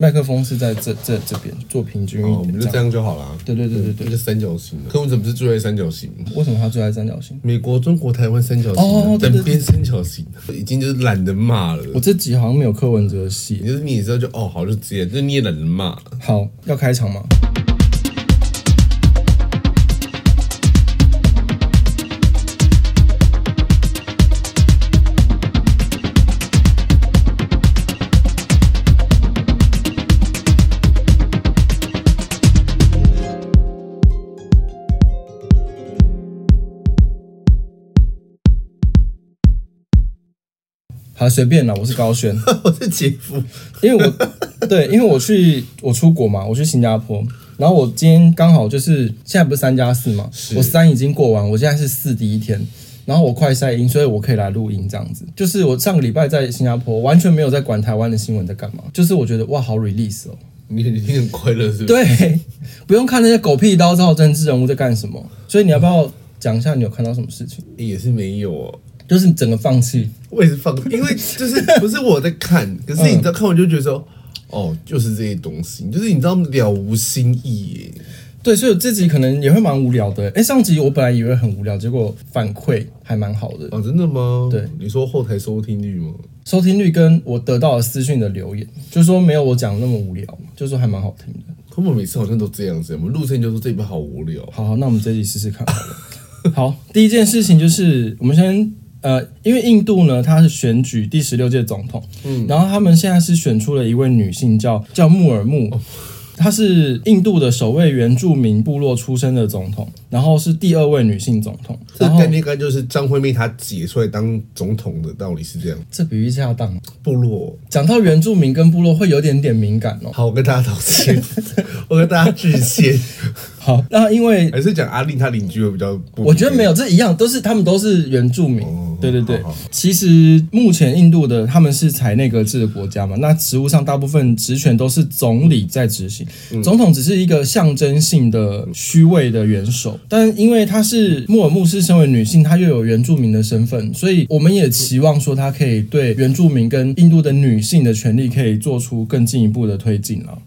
麦克风是在这这这边做平均一点，我们就这样就好了。对对对对对，一个三角形。柯文怎么是最爱三角形？为什么他最爱三角形？美国、中国、台湾三角形，哦，等边三角形，已经就是懒得骂了。我这集好像没有柯文哲的戏，就是你知道就哦，好就直接，就你也懒得骂。好，要开场吗？好，随便了。我是高轩，我是姐夫。因为我对，因为我去我出国嘛，我去新加坡。然后我今天刚好就是现在不是三加四嘛，我三已经过完，我现在是四第一天。然后我快晒音，所以我可以来录音这样子。就是我上个礼拜在新加坡，完全没有在管台湾的新闻在干嘛。就是我觉得哇，好 release 哦，你你很快乐是不是？对，不用看那些狗屁倒灶政治人物在干什么。所以你要不要讲一下你有看到什么事情？也是没有哦。就是整个放弃，我也是放弃，因为就是不是我在看，可是你知道看完就觉得说，哦，就是这些东西，就是你知道了无新意耶。对，所以这集可能也会蛮无聊的。哎，上集我本来以为很无聊，结果反馈还蛮好的。哦，真的吗？对，你说后台收听率吗？收听率跟我得到的私讯的留言，就是说没有我讲那么无聊，就是说还蛮好听的。他们每次好像都这样子，我们录声就说这边好无聊。好，好，那我们这集试试看好了。好，第一件事情就是我们先。呃，因为印度呢，它是选举第十六届总统，嗯，然后他们现在是选出了一位女性叫，叫叫穆尔穆。哦她是印度的首位原住民部落出身的总统，然后是第二位女性总统。这概念应该就是张惠妹她姐出来当总统的道理是这样。这比喻恰当。部落讲到原住民跟部落会有点点敏感哦。好，我跟大家道歉，我跟大家致歉。好，那因为还是讲阿令他邻居会比较不，我觉得没有，这一样都是他们都是原住民。哦、对对对，好好好，其实目前印度的他们是采内阁制的国家嘛，那职务上大部分职权都是总理在执行。总统只是一个象征性的虚位的元首，但因为她是穆尔穆斯身为女性，她又有原住民的身份，所以我们也期望说她可以对原住民跟印度的女性的权利可以做出更进一步的推进了。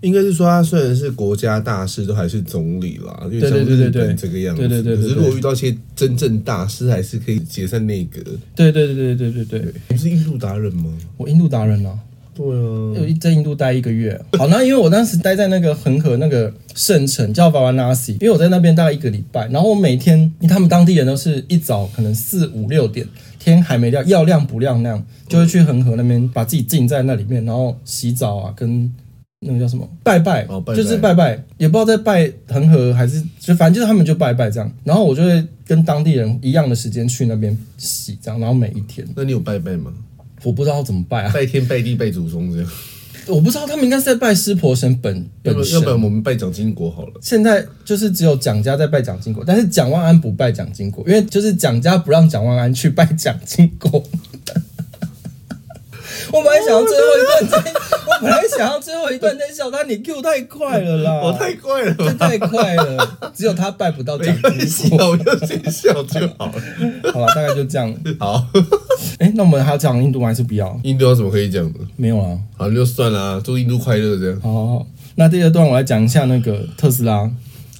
应该是说，他虽然是国家大事，都还是总理啦，因为像日本这个样子。对对对。可是如果遇到一些真正大事，还是可以解散内阁。对对对对对对对。你是印度达人吗？我印度达人啊。对啊，在印度待一个月。好，那因为我当时待在那个恒河那个圣城叫瓦瓦纳西，因为我在那边待了一个礼拜。然后我每天，因为他们当地人都是一早可能四五六点，天还没亮，要亮不亮那样，就会去恒河那边把自己浸在那里面，然后洗澡啊，跟那个叫什么拜拜，哦、拜拜就是拜拜，也不知道在拜恒河还是就反正就是他们就拜拜这样。然后我就会跟当地人一样的时间去那边洗这样，然后每一天。那你有拜拜吗？我不知道怎么拜啊，拜天拜地拜祖宗这样。我不知道他们应该是在拜湿婆神本本身，要不然我们拜蒋经国好了。现在就是只有蒋家在拜蒋经国，但是蒋万安不拜蒋经国，因为就是蒋家不让蒋万安去拜蒋经国。我本来想要最后一段再，我本来想要最后一段再笑他，你 Q 太快了啦！我太快了，这太快了，只有他拜不到蒋经国，我就先笑就好了。好了，大概就这样。好，哎、欸，那我们还要讲印度还是不要？印度有什么可以讲的？没有啊，好，就算了啊，祝印度快乐这样。好，好，好，那第二段我来讲一下那个特斯拉。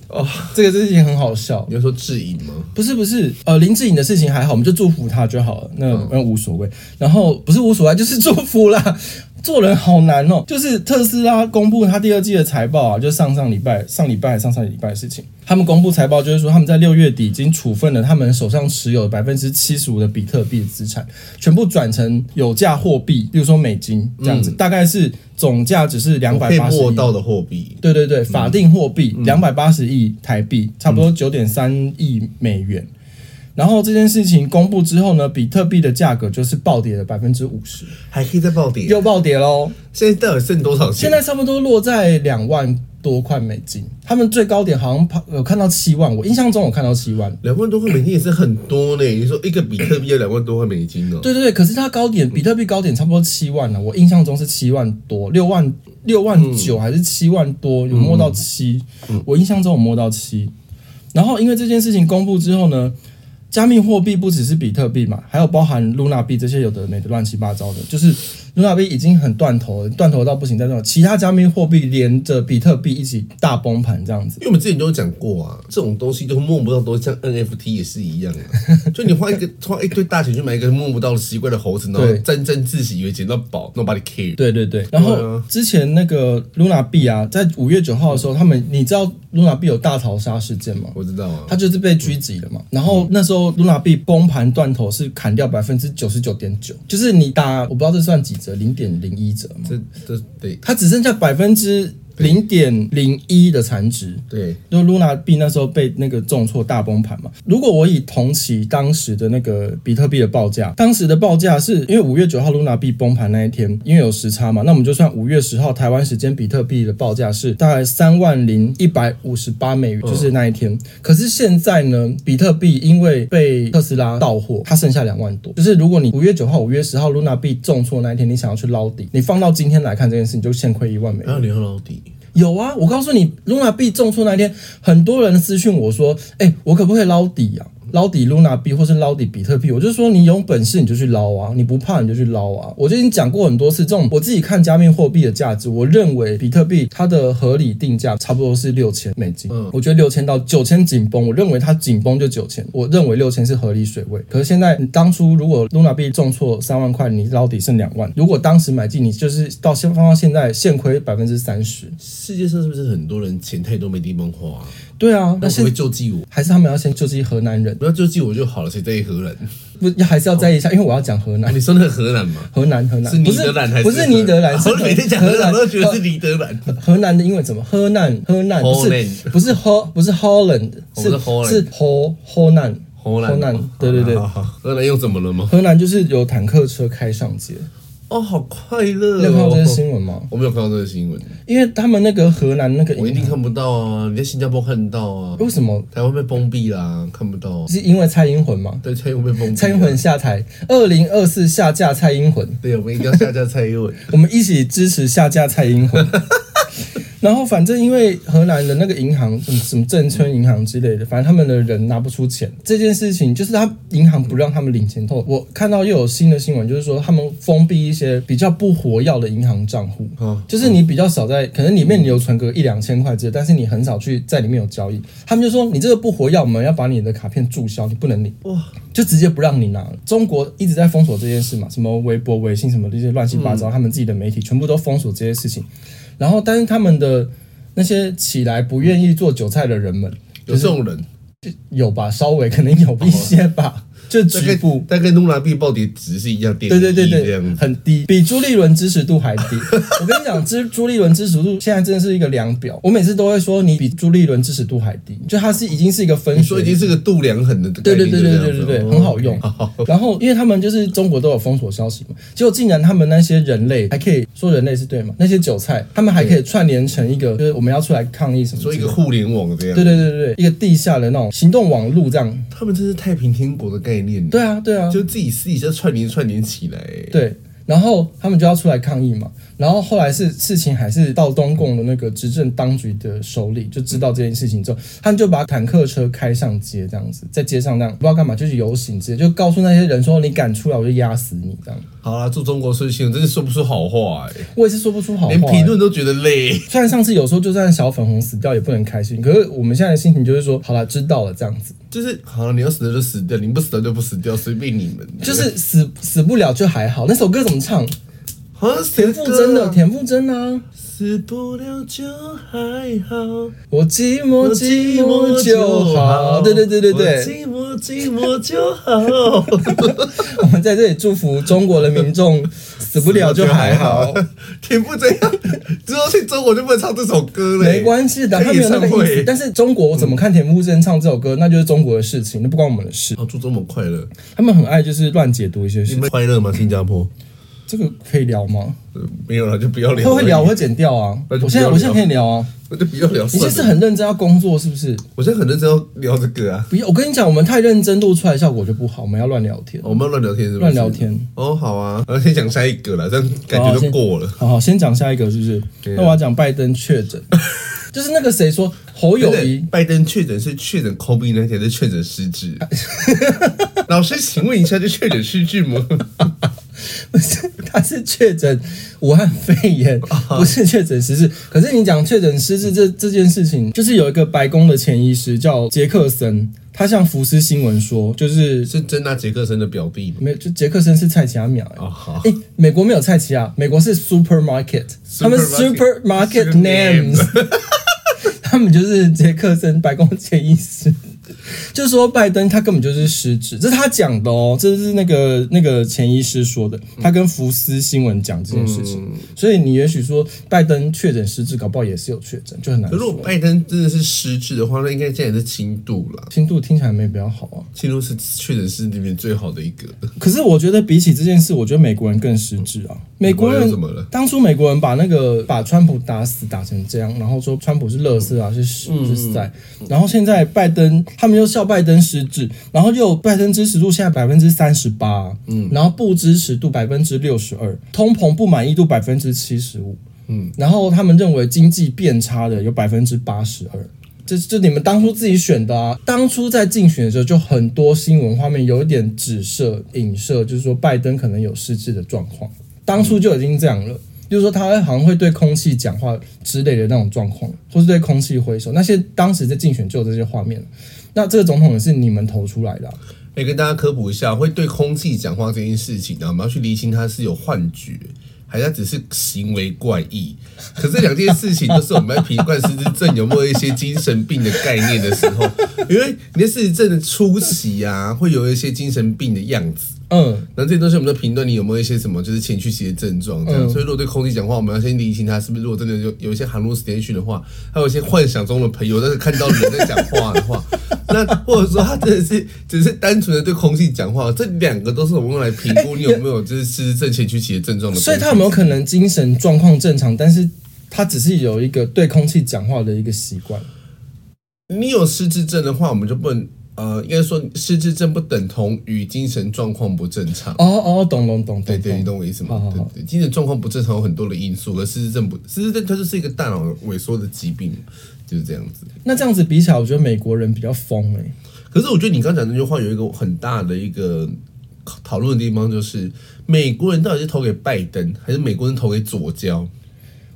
哦，这个事情很好笑。你要说智颖吗？不是不是，呃，林志颖的事情还好，我们就祝福他就好了，那那无所谓。然后不是无所谓，就是祝福啦。做人好难哦，就是特斯拉公布他第二季的财报啊，就上上礼拜、上礼拜还上上礼拜的事情。他们公布财报，就是说他们在六月底已经处分了他们手上持有百分之七十五的比特币的资产，全部转成有价货币，比如说美金这样子，嗯、大概是总价只是两百八十亿到的货币。对对对，法定货币两百八十亿台币，差不多九点三亿美元。然后这件事情公布之后呢，比特币的价格就是暴跌了百分之五十，还可以再暴跌，又暴跌喽。现在到底剩多少钱？现在差不多落在两万多块美金。他们最高点好像跑有看到七万，我印象中我看到七万。两万多块美金也是很多呢。你说一个比特币要两万多块美金呢？对对对，可是它高点比特币高点差不多七万呢。我印象中是七万多，六万六万九还是七万多？有摸到七？我印象中我摸到七。然后因为这件事情公布之后呢，加密货币不只是比特币嘛，还有包含露娜币这些有的没的乱七八糟的，就是，Luna 币已经很断头了，断头到不行，再那种其他加密货币连着比特币一起大崩盘这样子。因为我们之前都有讲过啊，这种东西都摸不到东西，像 NFT 也是一样啊，就你花一个花一堆大钱去买一个摸不到的奇怪的猴子，然后沾沾自喜，以为捡到宝，Nobody care。对对对，然后之前那个 Luna 币啊，在五月九号的时候，他们你知道 Luna 币有大逃杀事件吗？我知道啊，他就是被狙击了嘛。然后那时候 Luna 币崩盘断头是砍掉百分之九十九点九，就是你打我不知道这算几折，零点零一折嘛？这这对，它只剩下百分之。零点零一的残值，对，就 Luna 币那时候被那个重挫大崩盘嘛。如果我以同期当时的那个比特币的报价，当时的报价是因为五月九号 Luna 币崩盘那一天，因为有时差嘛，那我们就算五月十号台湾时间比特币的报价是大概三万零一百五十八美元，就是那一天。可是现在呢，比特币因为被特斯拉到货，它剩下两万多。就是如果你五月九号、五月十号 Luna 币重挫那一天，你想要去捞底，你放到今天来看这件事，你就现亏一万美元。然后你要捞底。有啊，我告诉你，Luna 币重挫那天，很多人私讯我说：“哎、我可不可以捞底啊？”捞底 Luna 币或是捞底比特币，我就说你有本事你就去捞啊，你不怕你就去捞啊。我就已经讲过很多次，这种我自己看加密货币的价值，我认为比特币它的合理定价差不多是六千美金。嗯，我觉得六千到九千紧绷，我认为它紧绷就九千，我认为六千是合理水位。可是现在你当初如果 Luna 币重挫三万块，你捞底剩两万，如果当时买进，你就是到现放到现在现亏百分之三十。世界上是不是很多人钱太多没地方花？对啊，那谁会救济我？还是他们要先救济河南人？不要救济我就好了，谁在意河南？不，还是要在意一下，因为我要讲河南。你说那个河南吗？河南，河南是尼德兰还是？不是尼德兰，我每天讲河南都觉得是尼德兰。河南的英文怎么？河南，河南不是不是 Ho 不是 Holland，是是 Ho 河南河南。对对对，河南又怎么了吗？河南就是有坦克车开上街。哦，好快乐！你有看到这个新闻吗？我没有看到这个新闻，因为他们那个河南那个，我一定看不到啊！你在新加坡看到啊？为什么台湾被封闭啦？看不到，是因为蔡英文吗？对，蔡英文被封闭，蔡英文下台，二零二四下架蔡英文。对，我们一定要下架蔡英文，我们一起支持下架蔡英文。然后反正因为荷兰的那个银行，什么什么镇村银行之类的，反正他们的人拿不出钱，这件事情就是他银行不让他们领钱。后我看到又有新的新闻，就是说他们封闭一些比较不活跃的银行账户，就是你比较少在，可能里面你有存个一两千块之类，但是你很少去在里面有交易。他们就说你这个不活跃，我们要把你的卡片注销，你不能领，哇，就直接不让你拿。中国一直在封锁这件事嘛，什么微博、微信什么这些乱七八糟，他们自己的媒体全部都封锁这些事情。然后，但是他们的那些起来不愿意做韭菜的人们，有这种人，有吧？稍微可能有一些吧。就局部，大概 Luna 币暴跌值是一样低，对对对对，很低，比朱立伦支持度还低。我跟你讲，朱朱立伦支持度现在真的是一个量表。我每次都会说，你比朱立伦支持度还低，就它是已经是一个分水，已经是个度量衡的。对对对对对对对，很好用。然后，因为他们就是中国都有封锁消息嘛，结果竟然他们那些人类还可以说人类是对嘛？那些韭菜，他们还可以串联成一个，就是我们要出来抗议什么，说一个互联网这样。对对对对，一个地下的那种行动网路这样。他们真是太平天国的概念。对啊，对啊，就自己私底下串联串联起来。对，然后他们就要出来抗议嘛。然后后来是事情还是到中共的那个执政当局的手里，就知道这件事情之后，他们就把坦克车开上街，这样子在街上这样不知道干嘛，就是游行直接就告诉那些人说：“你敢出来，我就压死你。”这样。好啦，祝中国顺心，真是说不出好话哎、欸。我也是说不出好话、欸，连评论都觉得累。虽然上次有时候就算小粉红死掉也不能开心，可是我们现在的心情就是说，好了，知道了这样子。就是好了，你要死了就死掉，你不死了就不死掉，随便你们。就是死死不了就还好。那首歌怎么唱？田馥甄的，田馥甄啊，死不了就还好，我寂寞寂寞就好，对对对对对，寂寞寂寞就好。我们在这里祝福中国的民众，死不了就还好。田馥甄之后去中国就不能唱这首歌了，没关系的，他没有那个意思。但是中国我怎么看田馥甄唱这首歌，那就是中国的事情，那不关我们的事。哦，祝中国快乐。他们很爱就是乱解读一些事情。快乐吗？新加坡？这个可以聊吗？没有了，就不要聊。会会聊，我会剪掉啊。我现在我现在可以聊啊。那就不要聊。你现在是很认真要工作是不是？我现在很认真要聊这个啊。不要，我跟你讲，我们太认真录出来效果就不好。我们要乱聊天。我们要乱聊天是不是？乱聊天。哦，好啊。我先讲下一个了，这样感觉就过了。好好，先讲下一个 是不是？那我要讲拜登确诊，就是那个谁说侯友谊拜登确诊是确诊 COVID 那天是确诊失智。老师，请问一下，这确诊失智吗？不是，他是确诊武汉肺炎，不是确诊失智。可是你讲确诊失智这这件事情，就是有一个白宫的前医师叫杰克森，他向福斯新闻说，就是是真拿杰克森的表弟没有，就杰克森是蔡奇亚苗、欸。哦好，哎，美国没有蔡奇亚，美国是 supermarket，他们 supermarket names，他们就是杰克森白宫前医师。就是说，拜登他根本就是失智，这是他讲的哦，这是那个那个前医师说的，他跟福斯新闻讲这件事情，嗯、所以你也许说拜登确诊失智，搞不好也是有确诊，就很难说。如果拜登真的是失智的话，那应该现在也是轻度了。轻度听起来没比较好啊，轻度是确诊是里面最好的一个。可是我觉得比起这件事，我觉得美国人更失智啊。美国人怎么了？当初美国人把那个把川普打死打成这样，然后说川普是垃圾啊，是屎是在，然后现在拜登他们又笑拜登失智，然后又拜登支持度现在百分之三十八，嗯，然后不支持度百分之六十二，通膨不满意度百分之七十五，嗯，然后他们认为经济变差的有百分之八十二，这这你们当初自己选的啊，当初在竞选的时候就很多新闻画面有一点指涉影射，就是说拜登可能有失智的状况。当初就已经这样了，就是说他好像会对空气讲话之类的那种状况，或是对空气挥手，那些当时在竞选就有这些画面。那这个总统也是你们投出来的，啊，来跟大家科普一下，会对空气讲话这件事情呢，我们要去厘清他是有幻觉，还是他只是行为怪异。可这两件事情都是我们在评冠失智症有没有一些精神病的概念的时候，因为你的失智症的出席啊，会有一些精神病的样子。嗯，那这些东西我们在评断你有没有一些什么，就是前驱期的症状这样。嗯、所以如果对空气讲话，我们要先理清他是不是。如果真的有有一些 hallucination 的话，还有一些幻想中的朋友，但是看到人在讲话的话，那或者说他真的是只是单纯的对空气讲话，这两个都是我们用来评估你有没有就是失智症前驱期的症状的。所以他有没有可能精神状况正常，但是他只是有一个对空气讲话的一个习惯？你有失智症的话，我们就不能。呃，应该说失智症不等同于精神状况不正常。哦哦，懂懂懂，对对，你懂我意思吗？好好好对对，精神状况不正常有很多的因素，而失智症不，失智症它就是一个大脑萎缩的疾病，就是这样子。那这样子比起来，我觉得美国人比较疯哎、欸。可是我觉得你刚讲那句话有一个很大的一个讨论的地方，就是美国人到底是投给拜登，还是美国人投给左胶？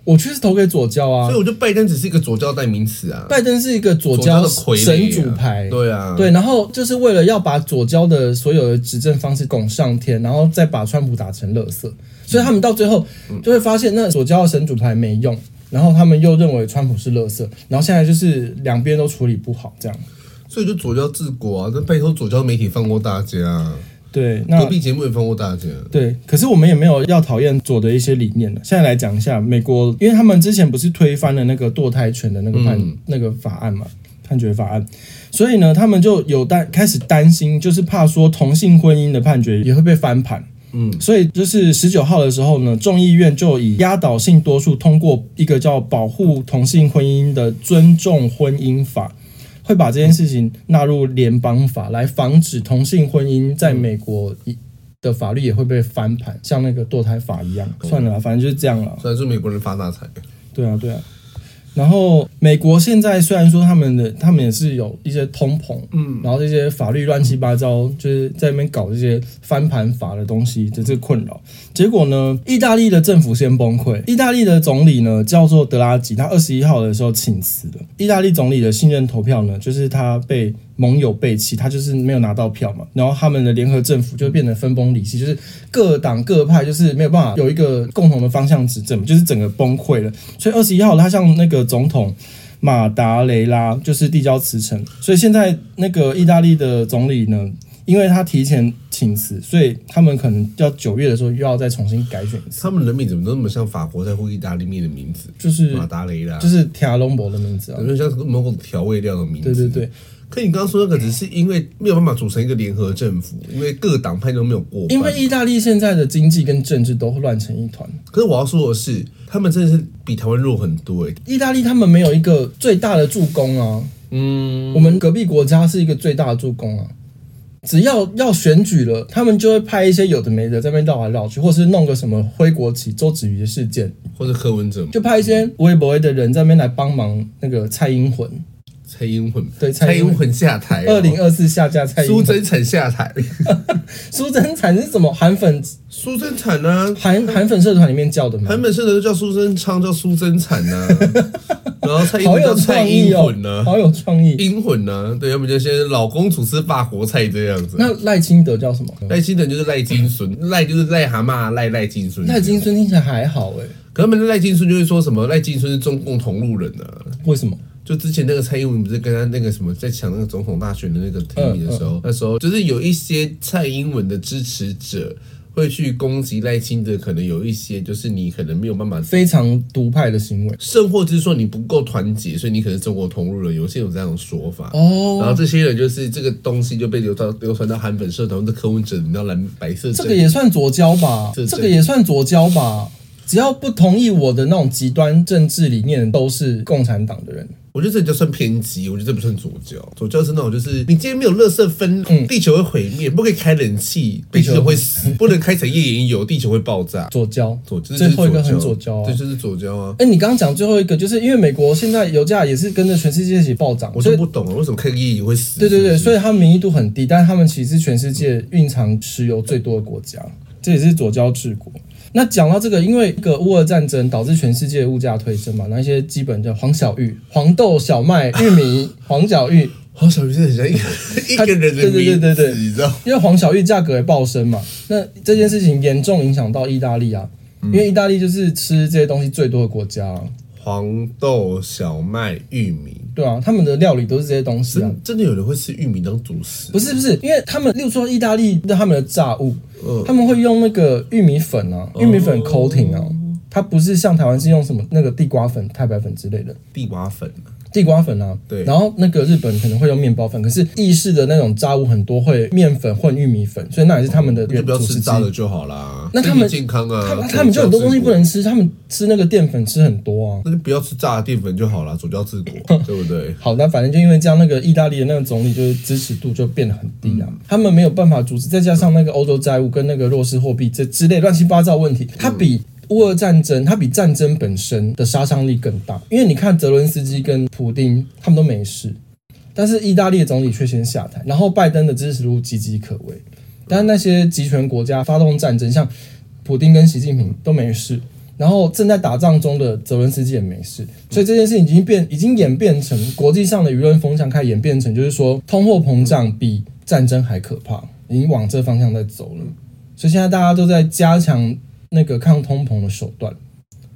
我确实投给左胶啊，所以我觉得拜登只是一个左胶代名词啊。拜登是一个左胶的神主牌，对啊，对，然后就是为了要把左胶的所有的执政方式拱上天，然后再把川普打成垃圾，所以他们到最后就会发现那左胶的神主牌没用，然后他们又认为川普是垃圾，然后现在就是两边都处理不好，这样，所以就左胶治国啊，这拜托左胶媒体放过大家。对，那隔壁节目也放过大家。对，可是我们也没有要讨厌左的一些理念的。现在来讲一下美国，因为他们之前不是推翻了那个堕胎权的那个判、嗯、那个法案嘛，判决法案，所以呢，他们就有担开始担心，就是怕说同性婚姻的判决也会被翻盘。嗯，所以就是十九号的时候呢，众议院就以压倒性多数通过一个叫《保护同性婚姻的尊重婚姻法》。会把这件事情纳入联邦法，来防止同性婚姻在美国的法律也会被翻盘，像那个堕胎法一样。算了，反正就是这样了。虽然是美国人发大财。对啊，对啊。然后美国现在虽然说他们的他们也是有一些通膨，嗯，然后这些法律乱七八糟，就是在那边搞这些翻盘法的东西的这个困扰。结果呢，意大利的政府先崩溃。意大利的总理呢叫做德拉吉，他二十一号的时候请辞了。意大利总理的信任投票呢，就是他被。盟友背弃，他就是没有拿到票嘛，然后他们的联合政府就变得分崩离析，就是各党各派就是没有办法有一个共同的方向执政，就是整个崩溃了。所以二十一号他向那个总统马达雷拉就是递交辞呈，所以现在那个意大利的总理呢，因为他提前请辞，所以他们可能要九月的时候又要再重新改选一次。他们人名怎么都那么像法国在乎意大利面的名字？就是马达雷拉，就是铁龙博的名字啊，有点像某种调味料的名字。对对对。可你刚刚说那个只是因为没有办法组成一个联合政府，因为各党派都没有过。因为意大利现在的经济跟政治都乱成一团。可是我要说的是，他们真的是比台湾弱很多诶。意大利他们没有一个最大的助攻啊。嗯，我们隔壁国家是一个最大的助攻啊。只要要选举了，他们就会派一些有的没的在那边绕来绕去，或是弄个什么挥国旗、周子瑜的事件，或者柯文哲，就派一些微博的人在那边来帮忙那个蔡英魂。蔡英文对蔡英文下台，二零二四下架蔡英文，苏贞产下台，苏贞产是什么韩粉？苏贞产呢？韩韩粉社团里面叫的吗？韩粉社团都叫苏贞昌，叫苏贞产呢。然后蔡英文叫蔡英魂呢，好有创意，英魂呢？对，要不就先老公主吃法国菜这样子。那赖清德叫什么？赖清德就是赖金孙，赖就是癞蛤蟆，赖赖金孙。赖金孙听起来还好哎，可他们的赖金孙就会说什么赖金孙是中共同路人呢？为什么？就之前那个蔡英文不是跟他那个什么在抢那个总统大选的那个提名的时候，那时候就是有一些蔡英文的支持者。会去攻击赖清德，可能有一些就是你可能没有办法非常独派的行为，甚或就是说你不够团结，所以你可能中国同路人，有些有这样的说法哦。然后这些人就是这个东西就被流到流传到韩粉社团的柯文哲，你知道蓝白色这个也算左交吧？这个也算左交吧？只要不同意我的那种极端政治理念，都是共产党的人。我觉得这就算偏激，我觉得这不算左交。左交是那种，就是你今天没有垃圾分，嗯、地球会毁灭；不可以开冷气，地球会死；不能开采页岩油，地球会爆炸。左交，左胶，最后一个很左交啊，这就是左交啊。哎、欸，你刚刚讲最后一个，就是因为美国现在油价也是跟着全世界一起暴涨，我就不懂了，为什么开个页岩油会死？对对对，所以他们民意度很低，但是他们其实是全世界蕴藏石油最多的国家，这也是左交治国。那讲到这个，因为一个乌俄战争导致全世界物价推升嘛，那一些基本的黄小玉、黄豆、小麦、玉米、黄小玉、黄小玉是很像一个 一个人的名字，对对对对，你知道？因为黄小玉价格也暴升嘛，那这件事情严重影响到意大利啊，因为意大利就是吃这些东西最多的国家啊。黄豆、小麦、玉米，对啊，他们的料理都是这些东西啊。真，的有人会吃玉米当主食？不是不是，因为他们，例如说意大利的他们的炸物，呃、他们会用那个玉米粉啊，玉米粉 coating 啊，哦、它不是像台湾是用什么那个地瓜粉、太白粉之类的。地瓜粉。地瓜粉啊，对，然后那个日本可能会用面包粉，可是意式的那种炸物很多会面粉混玉米粉，所以那也是他们的。就不要吃炸的就好啦。那他们健康啊，他们他们就很多东西不能吃，他们吃那个淀粉吃很多啊。那就不要吃炸的淀粉就好了，主教治国，对不对？好，那反正就因为这样，那个意大利的那个总理就是支持度就变得很低啊，嗯、他们没有办法阻止，再加上那个欧洲债务跟那个弱势货币这之类乱七八糟问题，他比。乌俄战争，它比战争本身的杀伤力更大，因为你看泽伦斯基跟普丁他们都没事，但是意大利总理却先下台，然后拜登的支持度岌岌可危，但是那些集权国家发动战争，像普丁跟习近平都没事，然后正在打仗中的泽伦斯基也没事，所以这件事情已经变，已经演变成国际上的舆论风向开始演变成，就是说通货膨胀比战争还可怕，已经往这方向在走了，所以现在大家都在加强。那个抗通膨的手段，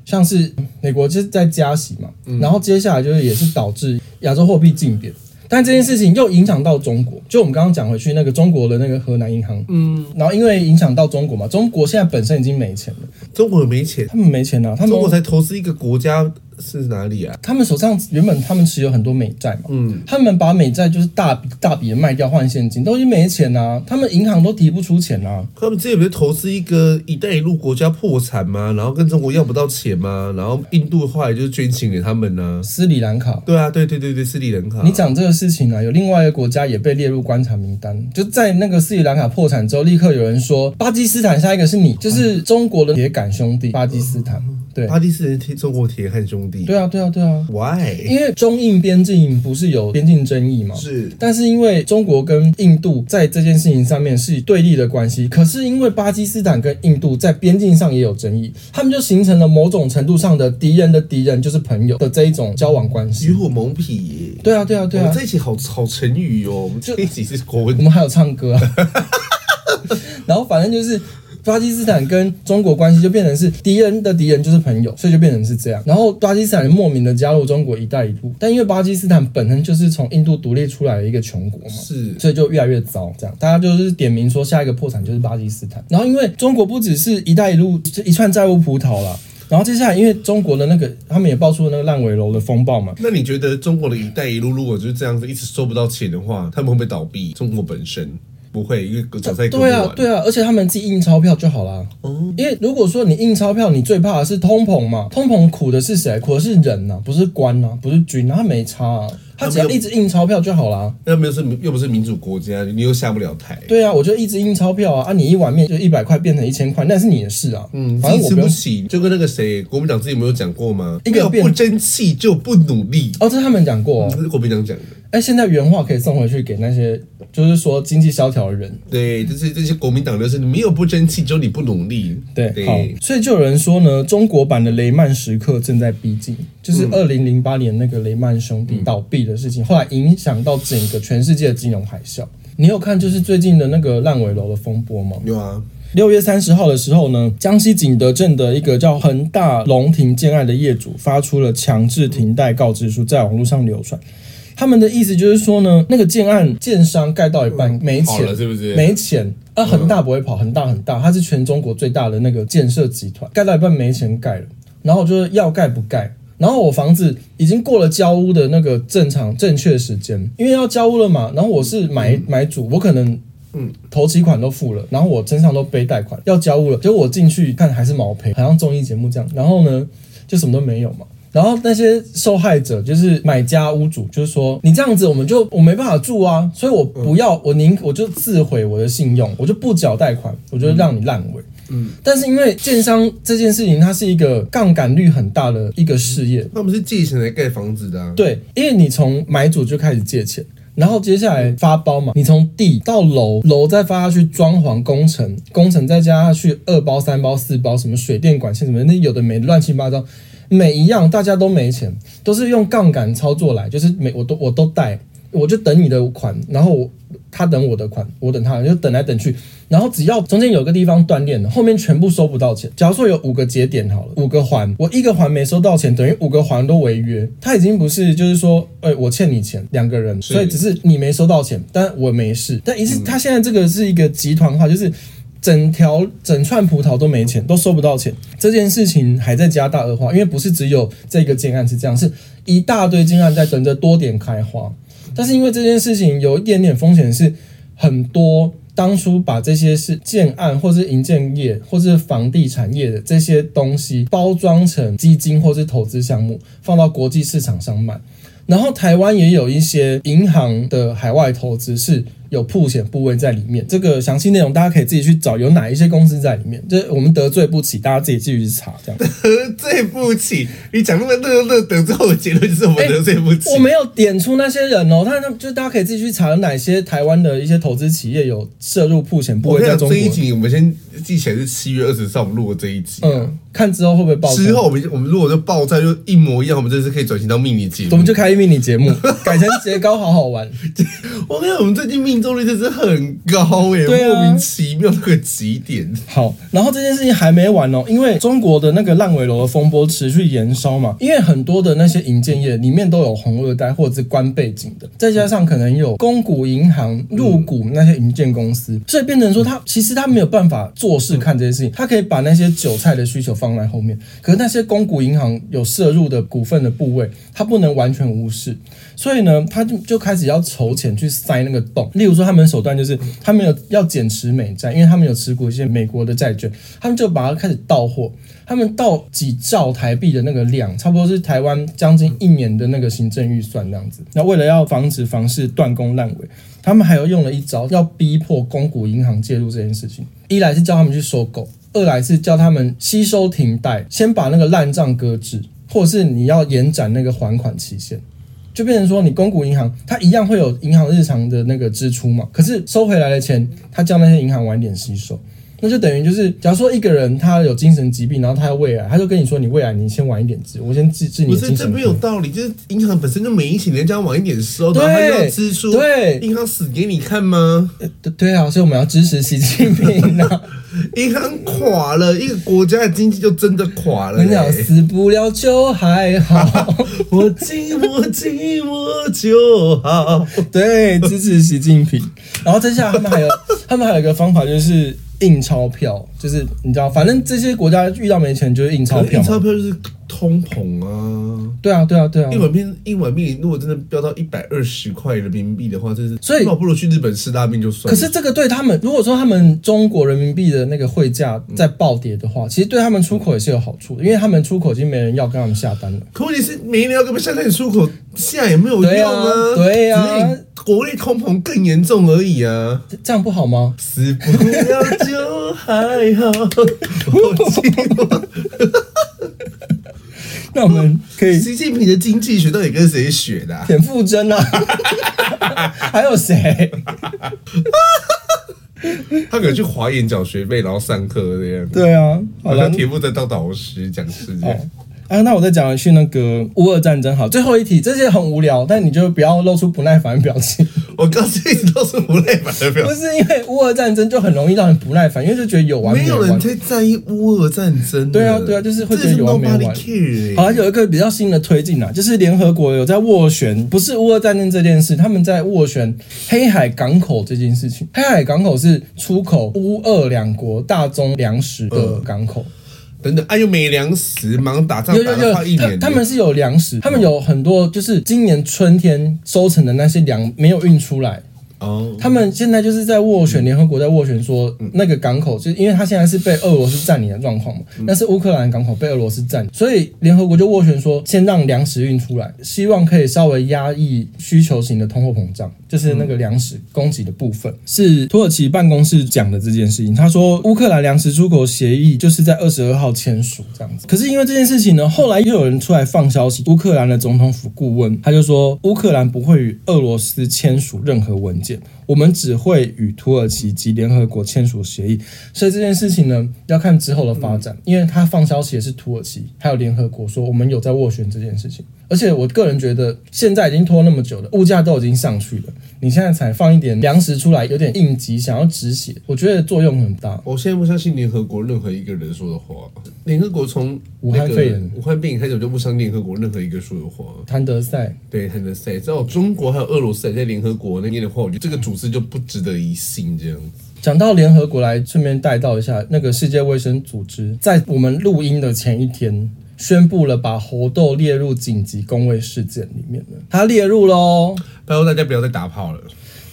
像是美国就是在加息嘛，嗯、然后接下来就是也是导致亚洲货币竞贬，但这件事情又影响到中国，就我们刚刚讲回去那个中国的那个河南银行，嗯，然后因为影响到中国嘛，中国现在本身已经没钱了，中国没钱，他们没钱啊，他们中国才投资一个国家。是哪里啊？他们手上原本他们持有很多美债嘛，嗯，他们把美债就是大笔大笔的卖掉换现金，都已经没钱啊，他们银行都提不出钱啊。他们之前不是投资一个“一带一路”国家破产吗？然后跟中国要不到钱吗？然后印度后来就是捐钱给他们呢、啊。斯里兰卡。对啊，对对对对，斯里兰卡。你讲这个事情啊，有另外一个国家也被列入观察名单，就在那个斯里兰卡破产之后，立刻有人说巴基斯坦下一个是你，就是中国的铁杆兄弟巴基斯坦。对，巴基斯坦是中国铁汉兄弟。对啊，对啊，对啊。Why？因为中印边境不是有边境争议吗？是。但是因为中国跟印度在这件事情上面是对立的关系，可是因为巴基斯坦跟印度在边境上也有争议，他们就形成了某种程度上的敌人的敌人就是朋友的这一种交往关系。与虎谋皮。对啊，对啊，对啊。这一集好好成语哦。我们这一集是国文，我们还有唱歌啊。然后反正就是。巴基斯坦跟中国关系就变成是敌人的敌人就是朋友，所以就变成是这样。然后巴基斯坦莫名的加入中国“一带一路”，但因为巴基斯坦本身就是从印度独立出来的一个穷国嘛，是，所以就越来越糟。这样大家就是点名说下一个破产就是巴基斯坦。然后因为中国不只是一带一路这一串债务葡萄了，然后接下来因为中国的那个他们也爆出了那个烂尾楼的风暴嘛。那你觉得中国的一带一路如果就是这样子一直收不到钱的话，他们会不会倒闭？中国本身？不会，因为早在对啊，对啊，而且他们自己印钞票就好了。嗯，因为如果说你印钞票，你最怕的是通膨嘛，通膨苦的是谁？苦的是人呐、啊，不是官呐、啊，不是军、啊，他没差啊。他只要一直印钞票就好了。那又没有是又不是民主国家，你又下不了台。对啊，我就一直印钞票啊啊！你一碗面就一百块变成一千块，那是你的事啊。嗯，反正我吃不起。就跟那个谁，国民党自己没有讲过吗？一个不争气就不努力。哦，这是他们讲过、哦，这是国民党讲的。哎，现在原话可以送回去给那些就是说经济萧条的人。对，就是这些国民党就是你没有不争气，只有你不努力。对，对好，所以就有人说呢，中国版的雷曼时刻正在逼近，就是二零零八年那个雷曼兄弟倒闭的事情，后来影响到整个全世界的金融海啸。你有看就是最近的那个烂尾楼的风波吗？有啊。六月三十号的时候呢，江西景德镇的一个叫恒大龙庭建案的业主发出了强制停贷告知书，在网络上流传。他们的意思就是说呢，那个建案建商盖到一半没钱，是不是？没钱。啊，恒大不会跑，恒大很大，它是全中国最大的那个建设集团，盖到一半没钱盖了，然后就是要盖不盖。然后我房子已经过了交屋的那个正常正确时间，因为要交屋了嘛。然后我是买、嗯、买主，我可能嗯头期款都付了，然后我身上都背贷款，要交屋了，结果我进去看还是毛坯，好像综艺节目这样。然后呢，就什么都没有嘛。然后那些受害者就是买家屋主，就是说你这样子我们就我没办法住啊，所以我不要，我宁我就自毁我的信用，我就不缴贷款，我就让你烂尾。嗯，但是因为建商这件事情，它是一个杠杆率很大的一个事业。那不是借钱来盖房子的啊？对，因为你从买主就开始借钱，然后接下来发包嘛，你从地到楼，楼再发下去装潢工程，工程再加下去二包、三包、四包，什么水电管线什么，那有的没乱七八糟，每一样大家都没钱，都是用杠杆操作来，就是每我都我都贷。我就等你的款，然后他等我的款，我等他，就等来等去，然后只要中间有个地方断裂了，后面全部收不到钱。假如说有五个节点好了，五个环，我一个环没收到钱，等于五个环都违约。他已经不是就是说，哎，我欠你钱，两个人，所以只是你没收到钱，但我没事。但一是他现在这个是一个集团化，就是整条整串葡萄都没钱，都收不到钱。这件事情还在加大恶化，因为不是只有这个建案是这样，是一大堆建案在等着多点开花。但是因为这件事情有一点点风险，是很多当初把这些是建案或是营建业或是房地产业的这些东西包装成基金或是投资项目，放到国际市场上卖。然后台湾也有一些银行的海外投资是。有曝险部位在里面，这个详细内容大家可以自己去找，有哪一些公司在里面，这我们得罪不起，大家自己继续去查。这样 得罪不起，你讲那么乐乐等之后的结论就是我们得罪不起。欸、我没有点出那些人哦，他他就大家可以自己去查，有哪些台湾的一些投资企业有涉入曝险部位在中国。这一集我们先记起来是七月二十号我们录的这一集，嗯，看之后会不会爆？之后我们我们如果就爆炸就一模一样，我们这次可以转型到迷你节目，我们就开迷你节目，改成节高好好玩。我跟你讲，我们最近命中率真是很高耶，对啊，莫名其妙那个极点。好，然后这件事情还没完哦，因为中国的那个烂尾楼的风波持续延烧嘛，因为很多的那些银建业里面都有红二代或者是官背景的，再加上可能有公股银行入股那些银建公司，所以变成说他其实他没有办法做事看这些事情，他可以把那些韭菜的需求放在后面，可是那些公股银行有涉入的股份的部位，他不能完全无视，所以呢，他就就开始要筹钱去塞那个洞，例如说他们的手段就是他们有要减持美债，因为他们有持股一些美国的债券，他们就把它开始倒货，他们倒几兆台币的那个量，差不多是台湾将近一年的那个行政预算这样子。那为了要防止房市断供烂尾，他们还有用了一招，要逼迫公股银行介入这件事情。一来是叫他们去收购，二来是叫他们吸收停贷，先把那个烂账搁置，或者是你要延展那个还款期限。就变成说，你公股银行它一样会有银行日常的那个支出嘛，可是收回来的钱，它叫那些银行晚点吸收，那就等于就是，假如说一个人他有精神疾病，然后他要胃癌，他就跟你说，你胃癌你先晚一点治，我先治治你的精神。不是，这没有道理，就是银行本身就没钱，人家晚一点收，然后他要支出，对，银行死给你看吗？对对啊，所以我们要支持习近平啊。银行垮了，一个国家的经济就真的垮了。你讲死不了就还好，我寂寞寂寞就好。对，支持习近平。然后接下来他们还有，他们还有一个方法，就是印钞票，就是你知道，反正这些国家遇到没钱就是印钞票，印钞票就是通膨啊。对啊，对啊，对啊。一碗面，一碗面如果真的飙到一百二十块人民币的话，真是所以那我不如去日本吃拉面就算了。可是这个对他们，如果说他们中国人民币的那个汇价在暴跌的话，其实对他们出口也是有好处的，因为他们出口已经没人要跟他们下单了。可问题是，没人要跟他们下单，你出口下也没有用啊。对、啊，国内通膨更严重而已啊。这样不好吗？死不了就还好。我寂寞。那我们可以，习近平的经济学到底跟谁学的、啊？田馥甄啊，还有谁？他可能去华研缴学费，然后上课这样。对啊，好像田馥甄当导师讲师这样。啊，那我再讲一句那个乌俄战争好，最后一题，这些很无聊，但你就不要露出不耐烦的表情。我刚才一直露出不耐烦的表情，不是因为乌俄战争就很容易让人不耐烦，因为就觉得有完没完。没有人太在意乌俄战争。对啊，对啊，就是会觉得有完没完。欸、好像有一个比较新的推进啊，就是联合国有在斡旋，不是乌俄战争这件事，他们在斡旋黑海港口这件事情。黑海港口是出口乌俄两国大宗粮食的港口。嗯等等，哎呦，没粮食，忙打仗打了快一年。他，他们是有粮食，他们有很多，就是今年春天收成的那些粮没有运出来。哦，他们现在就是在斡旋，联合国在斡旋说，那个港口就是因为他现在是被俄罗斯占领的状况嘛，那是乌克兰港口被俄罗斯占领，所以联合国就斡旋说，先让粮食运出来，希望可以稍微压抑需求型的通货膨胀，就是那个粮食供给的部分。是土耳其办公室讲的这件事情，他说乌克兰粮食出口协议就是在二十二号签署这样子。可是因为这件事情呢，后来又有人出来放消息，乌克兰的总统府顾问他就说，乌克兰不会与俄罗斯签署任何文件。университет. 我们只会与土耳其及联合国签署协议，所以这件事情呢，要看之后的发展，因为他放消息也是土耳其还有联合国说我们有在斡旋这件事情。而且我个人觉得，现在已经拖那么久了，物价都已经上去了，你现在才放一点粮食出来，有点应急，想要止血，我觉得作用很大。我现在不相信联合国任何一个人说的话。联合国从武汉肺炎、武汉病开始，我就不相信联合国任何一个说的话。谭德赛对谭德赛，只有中国还有俄罗斯在联合国那边的话，我觉得这个组织就不值得一信。这样子讲到联合国来，顺便带到一下那个世界卫生组织，在我们录音的前一天。宣布了把猴痘列入紧急公卫事件里面了，它列入喽。拜托大家不要再打炮了。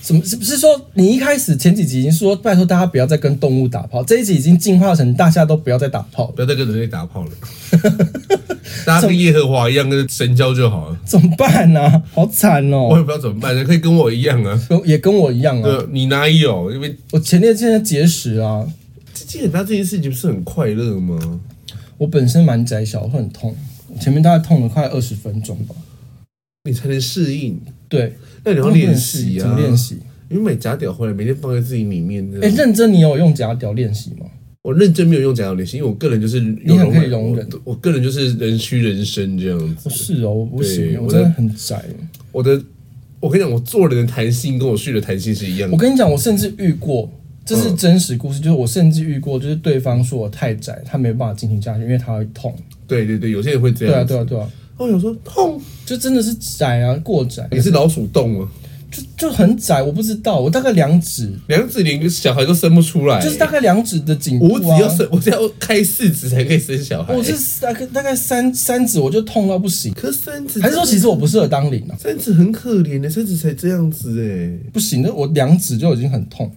什么？是不是说你一开始前几集已经说拜托大家不要再跟动物打炮，这一集已经进化成大家都不要再打炮，不要再跟人类打炮了。大家跟耶和华一样，跟神交就好了。怎么办呢、啊？好惨哦！我也不知道怎么办，你可以跟我一样啊，也跟我一样啊。对，你哪有？因为我前列腺结石啊。基本上这件事情不是很快乐吗？我本身蛮窄小，会很痛，前面大概痛了快二十分钟吧，你才能适应。对，那你要练习啊，怎么练习？因为买假屌回来，每天放在自己里面。哎、欸，认真，你有用假屌练习吗？我认真没有用假屌练习，因为我个人就是你很可以容忍我，我个人就是人虚人生这样子。是哦，我不行，我真的很窄。我的，我跟你讲，我做人的弹性跟我虚的弹性是一样的。我跟你讲，我甚至遇过。这是真实故事，就是我甚至遇过，就是对方说我太窄，他没办法进行下去，因为他会痛。对对对，有些人会这样。对啊对啊对啊。我有时候痛，就真的是窄啊，过窄。也是老鼠洞啊，就就很窄，我不知道，我大概两指，两指连个小孩都生不出来，就是大概两指的紧。我只要生，我只要开四指才可以生小孩。我是大概大概三三指我就痛到不行。可是三指还是说其实我不适合当零啊？三指很可怜的，三指才这样子哎，不行的，我两指就已经很痛。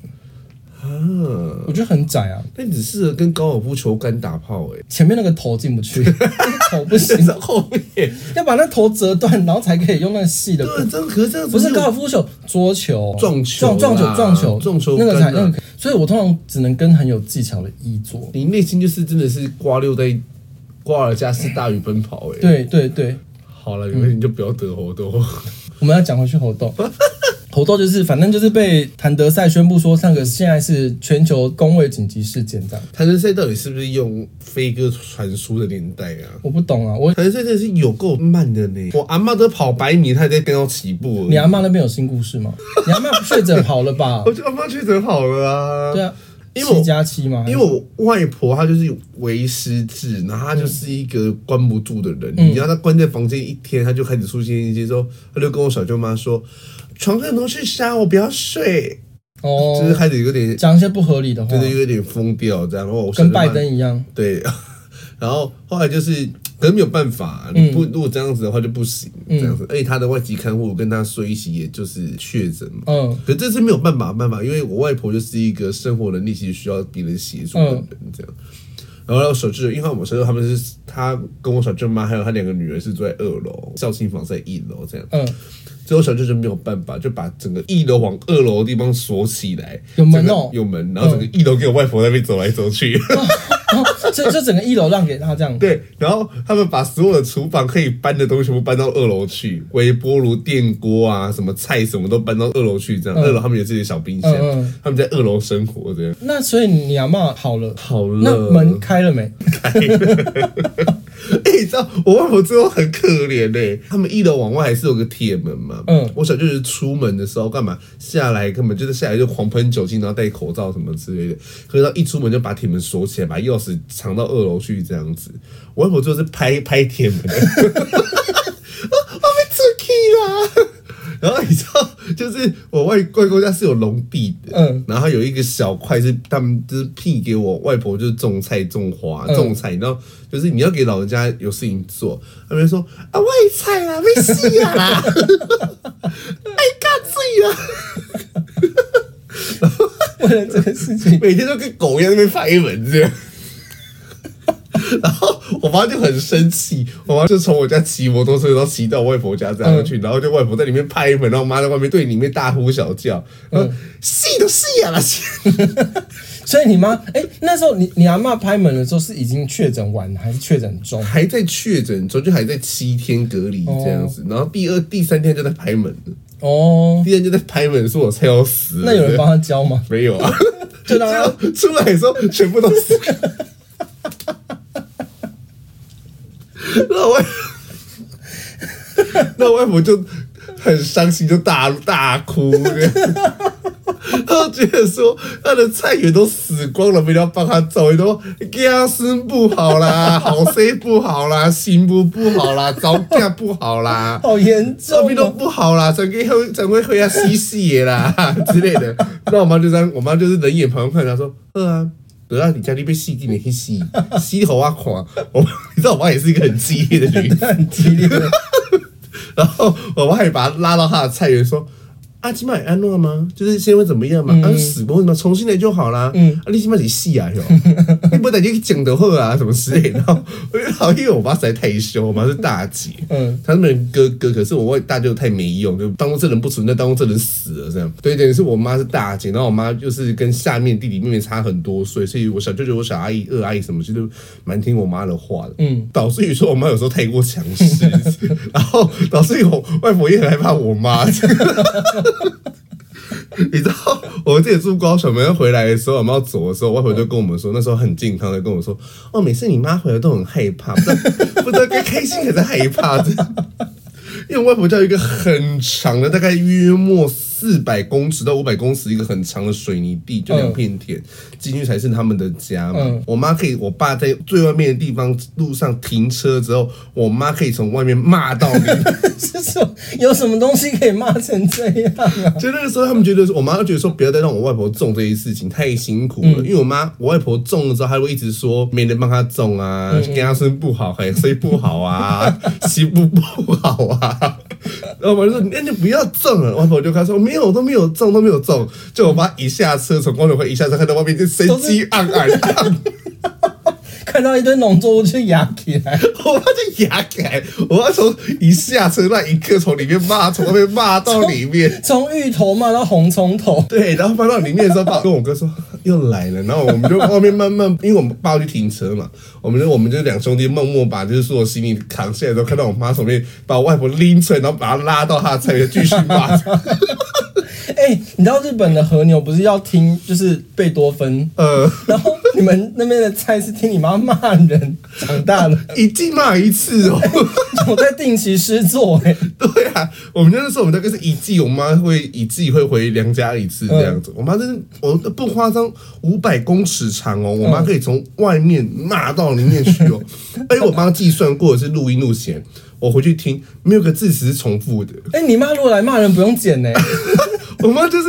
啊，我觉得很窄啊，那你只适合跟高尔夫球杆打炮哎、欸，前面那个头进不去，头不行，后面要把那头折断，然后才可以用那个细的。对，真可是这不是高尔夫球，桌球、撞球、撞球、撞球、撞球，那个才那个。所以我通常只能跟很有技巧的一桌。你内心就是真的是瓜六在瓜尔佳斯大雨奔跑哎、欸。对对对，好了，你们你就不要得猴痘。我们要讲回去猴痘。猴痘就是，反正就是被谭德赛宣布说，上个现在是全球公卫紧急事件这样。谭德赛到底是不是用飞鸽传书的年代啊？我不懂啊，我谭德赛真的是有够慢的呢。我阿妈都跑百米，他还在刚要起步。你阿妈那边有新故事吗？你阿妈确诊好了吧？我阿妈确诊好了啊。对啊，因为七加七嘛。因为我外婆她就是为失智，然后她就是一个关不住的人。嗯、你让她关在房间一天，她就开始出现一些说，她就跟我小舅妈说。床上都是沙，我不要睡。哦，就是开始有点讲一些不合理的话，对对，有点疯掉这样。然后我跟拜登一样，对。然后后来就是，可能没有办法，你不如果这样子的话就不行，这样子。而且他的外籍看护跟他睡一起，也就是确诊嘛。嗯。可这是没有办法办法，因为我外婆就是一个生活能力其实需要别人协助的人，这样。然后小舅，因为我们小舅他们是他跟我小舅妈还有他两个女儿是住在二楼，孝亲房在一楼这样。嗯。最后小舅就没有办法，就把整个一楼往二楼的地方锁起来，有门哦，有门，然后整个一楼给我外婆在那边走来走去。所以这整个一楼让给他这样。对，然后他们把所有的厨房可以搬的东西全部搬到二楼去，微波炉、电锅啊，什么菜什么都搬到二楼去，这样。二楼他们有自己的小冰箱，他们在二楼生活这样。那所以你阿嬷好了，好了，那门开了没？开了。哎，你知道我外婆最后很可怜嘞，他们一楼往外还是有个铁门嘛。嗯，我小舅子出门的时候干嘛下来，根本就是下来就狂喷酒精，然后戴口罩什么之类的。可是他一出门就把铁门锁起来，把钥匙藏到二楼去，这样子。我外婆就是拍拍铁门，我被出去了。然后你知道，就是我外外公家是有农地的，嗯，然后有一个小块是他们就是辟给我外婆，就是种菜、种花、种菜，然后就是你要给老人家有事情做，他们说啊，喂菜啊，没事啊，哎，干醉了，为了这个事情，每天都跟狗一样在那边拍门这样。然后我妈就很生气，我妈就从我家骑摩托车，然后骑到外婆家这样去，然后就外婆在里面拍门，然后我妈在外面对里面大呼小叫，嗯，戏都戏啊了，所以你妈哎，那时候你你阿妈拍门的时候是已经确诊完还是确诊中？还在确诊中，就还在七天隔离这样子，然后第二第三天就在拍门哦，第二天就在拍门，说我快要死，那有人帮他教吗？没有啊，就当他出来的时候全部都死。那外，那外婆就很伤心，就大大哭。他觉得说他的菜园都死光了，没人要帮他种，你都家生不好啦，好生不好啦，心不不好啦，早嫁不好啦，好严重，后面都不好啦，整个会整个会要死死的啦之类的。那我妈就这样，我妈就是冷眼旁观，她说：“嗯啊。”得到，你家里被吸进你去吸吸好啊狂！我你知道我妈也是一个很激烈的女人，很激烈的。然后我妈还把她拉到她的菜园说。阿基玛也安诺吗？就是现在会怎么样嘛？啊，死过什么？重新来就好啦。嗯，啊，你起码得细啊，哟，你不等于讲的话啊，什么之类的。然后我就好，因为我妈实在太凶，我妈是大姐，嗯，她是那边哥哥，可是我外大舅太没用，就当做这人不存在，当做这人死了这样。对，等于是我妈是大姐，然后我妈就是跟下面弟弟妹妹差很多岁，所以我小舅舅、我小阿姨、二阿姨什么，其实蛮听我妈的话的。嗯，导致于说我妈有时候太过强势，然后导致于我外婆也很害怕我妈。你知道我自己住高雄，每次回来的时候，我们要走的时候，外婆就跟我们说，那时候很健康的跟我说，哦，每次你妈回来都很害怕，不知道 该开心还是害怕的，因为外婆叫一个很长的，大概约莫。四百公尺到五百公尺，一个很长的水泥地，就两片田，进去才是他们的家嘛。嗯、我妈可以，我爸在最外面的地方路上停车之后，我妈可以从外面骂到你。是说有什么东西可以骂成这样啊？就那个时候，他们觉得，我妈觉得说，不要再让我外婆种这些事情，太辛苦了。嗯、因为我妈，我外婆种了之后，她会一直说没人帮她种啊，嗯、给她生不好，还睡不好啊，媳妇不好啊。然后我就说：“那你不要种了。”外婆就开始说。没有，都没有中，都没有中。就我妈一下车，从光头会一下车，看到外面就生机盎然，看到一堆农作物就压起来，我妈就压起来。我妈从一下车那一刻，从里面骂，从外面骂到里面，从芋头骂到红葱头。对，然后骂到里面的时候，爸跟我哥说又来了。然后我们就后面慢慢，因为我们爸去停车嘛，我们就我们就两兄弟默默把就是说我行李扛下来之后，看到我妈手边把我外婆拎出来，然后把她拉到她的菜园继续骂。哎、欸，你知道日本的和牛不是要听就是贝多芬？呃，然后你们那边的菜是听你妈骂人长大的，一季骂一次哦。欸、我在定期施作哎。对啊，我们那时候我们大概是一季，我妈会一季会回娘家一次这样子。嗯、我妈真是我不夸张，五百公尺长哦，我妈可以从外面骂到里面去哦。哎，我妈计算过是录音录弦，我回去听没有个字词是重复的。哎、欸，你妈如果来骂人不用剪呢？我妈就是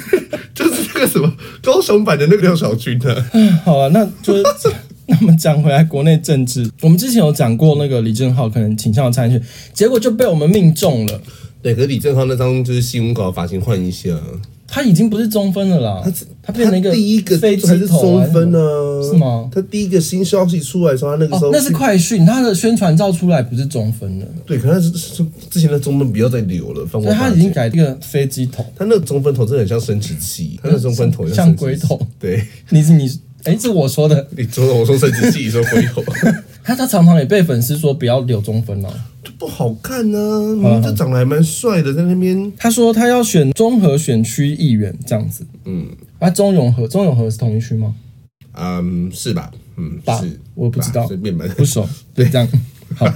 就是那个什么高雄版的那个廖小军的。好啊，那就是 那我们讲回来国内政治，我们之前有讲过那个李正浩可能倾向要参选，结果就被我们命中了。对，可是李正浩那张就是新闻稿发型换一下。他已经不是中分了啦，他他变成一个第一个飞机头中分呢？是吗？他第一个新消息出来的时候，他那个时候、哦、那是快讯，他的宣传照出来不是中分了。对，可能是之前的中分不要再留了，所以他已经改一个飞机头。他那个中分头真的很像生殖器，他那个中分头像龟头。对，你是你哎，这我说的，你说我说生殖器，你说龟头。他他常常也被粉丝说不要留中分了。不好看呢、啊，你这长得还蛮帅的，在那边。他说他要选中和选区议员这样子，嗯，啊，中永和，中永和是同一区吗？嗯，是吧？嗯，吧是，我不知道，随便吧，不熟，对，这样，好，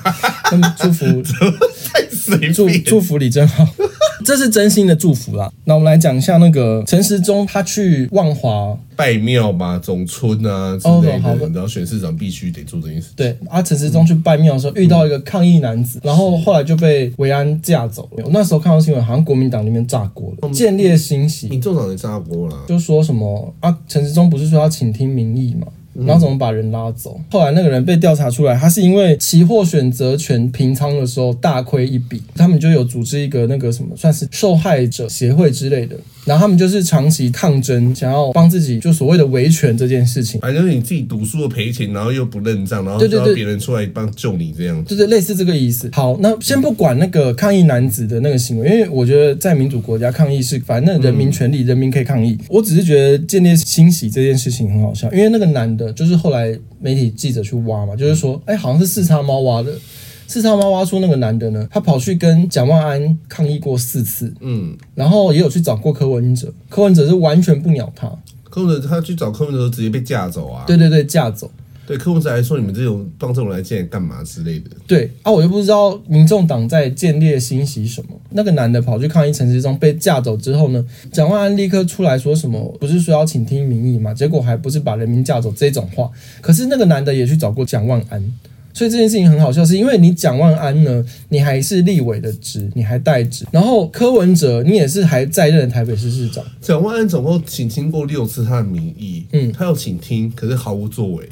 那么祝福，太随，祝祝福李正皓。这是真心的祝福啦。那我们来讲一下那个陈时中，他去万华拜庙吧，总村啊之类的。好的，然后选市长必须得做这件事。对啊，陈时中去拜庙的时候遇到一个抗议男子，然后后来就被维安架走了。我那时候看到新闻，好像国民党那边炸锅了，见猎心喜。民众党也炸锅了，就说什么啊？陈时中不是说要倾听民意吗？然后怎么把人拉走？后来那个人被调查出来，他是因为期货选择权平仓的时候大亏一笔，他们就有组织一个那个什么，算是受害者协会之类的。然后他们就是长期抗争，想要帮自己就所谓的维权这件事情。反正你自己赌输了赔钱，然后又不认账，然后就要别人出来帮救你这样子，对对，类似这个意思。好，那先不管那个抗议男子的那个行为，因为我觉得在民主国家抗议是反正人民权利，人民可以抗议。我只是觉得见猎心喜这件事情很好笑，因为那个男的就是后来媒体记者去挖嘛，就是说，哎，好像是四叉猫挖的。四叉猫挖出那个男的呢，他跑去跟蒋万安抗议过四次，嗯，然后也有去找过柯文哲，柯文哲是完全不鸟他。柯文哲他去找柯文哲直接被架走啊！对对对，架走。对，柯文哲还说你们这种帮这种来见干嘛之类的。对啊，我就不知道民众党在见猎心喜什么。那个男的跑去抗议陈时中被架走之后呢，蒋万安立刻出来说什么，不是说要倾听民意嘛？结果还不是把人民架走这种话。可是那个男的也去找过蒋万安。所以这件事情很好笑，是因为你蒋万安呢，你还是立委的职，你还代职，然后柯文哲你也是还在任台北市市长。蒋万安总共请听过六次他的民意，嗯，他有请听，可是毫无作为。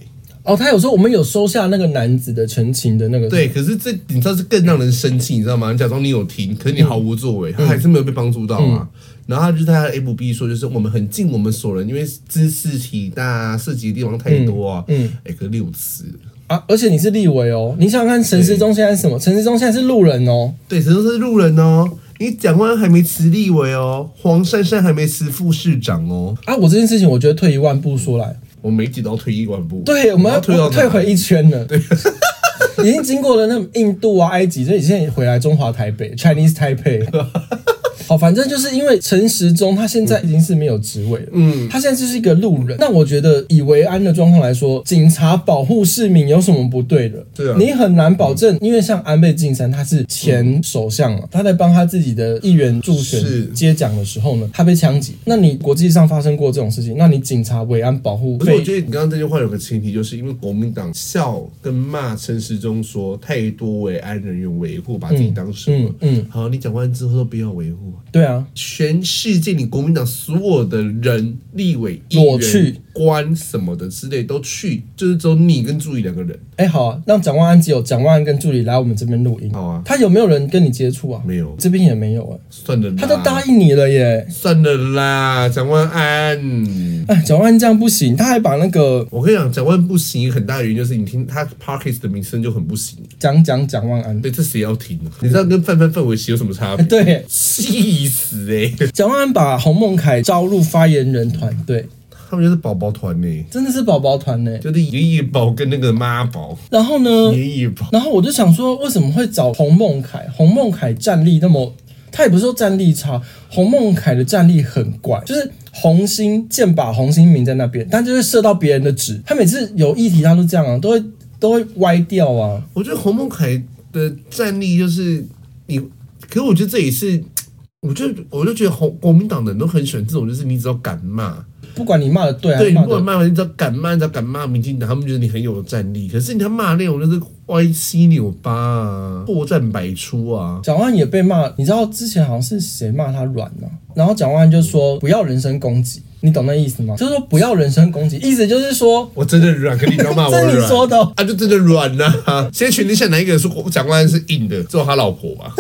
哦，他有说我们有收下那个男子的陈情的那个，对，可是这你知道是更让人生气，你知道吗？你假装你有听，可是你毫无作为，嗯、他还是没有被帮助到啊。嗯、然后他就在他的 FB 说，就是我们很尽我们所能，因为知识体大，涉及的地方太多啊。嗯，哎、嗯，可是六次。啊！而且你是立委哦，你想想看，陈时中现在是什么？陈时中现在是路人哦。对，陈时中是路人哦。你蒋万安还没辞立委哦，黄珊珊还没辞副市长哦。啊！我这件事情，我觉得退一万步说来，我每集都要退一万步。对，我们要退到退回一圈了。对，已经经过了那印度啊、埃及，所以现在回来中华台北 （Chinese Taipei）。好，反正就是因为陈时中他现在已经是没有职位了，嗯，他现在就是一个路人。那我觉得以维安的状况来说，警察保护市民有什么不对的？对啊，你很难保证，因为像安倍晋三他是前首相啊，他在帮他自己的议员助选接奖的时候呢，他被枪击。那你国际上发生过这种事情，那你警察维安保护？可是我觉得你刚刚这句话有个前提，就是因为国民党笑跟骂陈时中说太多维安人员维护，把自己当什么？嗯，嗯，好，你讲完之后都不要维护。对啊，全世界你国民党所有的人、立委、议员、官什么的之类都去，就是只有你跟助理两个人。哎，好啊，让蒋万安只有蒋万安跟助理来我们这边录音。好啊，他有没有人跟你接触啊？没有，这边也没有啊。算了，他都答应你了耶。算了啦，蒋万安。哎，蒋万安这样不行，他还把那个……我跟你讲，蒋万安不行，很大的原因就是你听他 Parkes 的名声就很不行。讲讲蒋万安，对，这谁要听？你知道跟范范范玮琪有什么差别？对，气死哎！蒋万安把洪孟凯招入发言人团队，他们就是宝宝团呢，真的是宝宝团呢，就是爷爷宝跟那个妈宝。然后呢，爷爷宝。然后我就想说，为什么会找洪孟凯？洪孟凯战力那么，他也不是说战力差，洪孟凯的战力很怪，就是红心箭靶红心明在那边，但就是射到别人的纸。他每次有议题，他都这样啊，都会都会歪掉啊。我觉得洪孟凯的战力就是你，可是我觉得这也是。我就我就觉得红国民党的人都很喜欢这种，就是你只要敢骂，不管你骂的对，对，你不管骂，你只要敢骂，你只要敢骂民进党，他们觉得你很有战力。可是你他骂那种就是歪七扭八啊，破绽百出啊。蒋万也被骂，你知道之前好像是谁骂他软呢？然后蒋万安就说不要人身攻击。你懂那意思吗？就是说不要人身攻击，意思就是说我真的软，可你不要骂我软。是你说的、哦、啊，就真的软呐、啊。现在群里现在哪一个人说蒋万安是硬的？只有他老婆吧？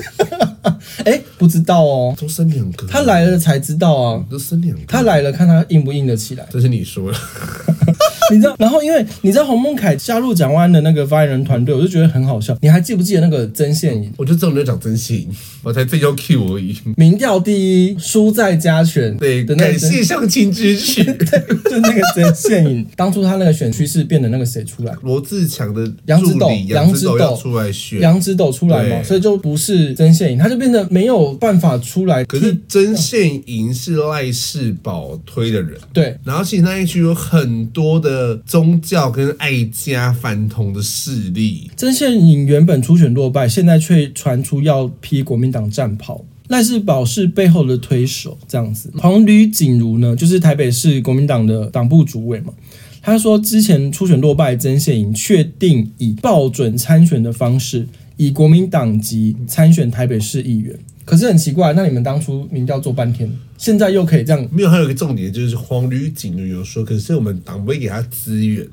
哎、欸，不知道哦。都生两个，他来了才知道啊。都生两个，他来了，看他硬不硬得起来。这是你说的。你知道，然后因为你知道洪孟凯加入蒋万安的那个发言人团队，我就觉得很好笑。你还记不记得那个曾宪颖？我就知道你在讲曾宪颖，我才最要 Q 而已。民调第一，输在加权。对，感谢相亲支持。对，就那个曾宪颖，当初他那个选区是变的那个谁出来？罗志强的杨之斗，杨之斗出来选，杨之斗出来嘛，所以就不是曾宪颖，他就变得没有办法出来。可是曾宪颖是赖世宝推的人，对。然后其实那一区有很多的的宗教跟爱家反同的势力。曾宪颖原本初选落败，现在却传出要披国民党战袍。赖士葆是背后的推手，这样子。黄吕锦如呢，就是台北市国民党的党部主委嘛。他说，之前初选落败，曾宪颖确定以报准参选的方式，以国民党籍参选台北市议员。可是很奇怪，那你们当初民调做半天，现在又可以这样？没有，还有一个重点就是黄旅警旅有说，可是我们党不会给他资源，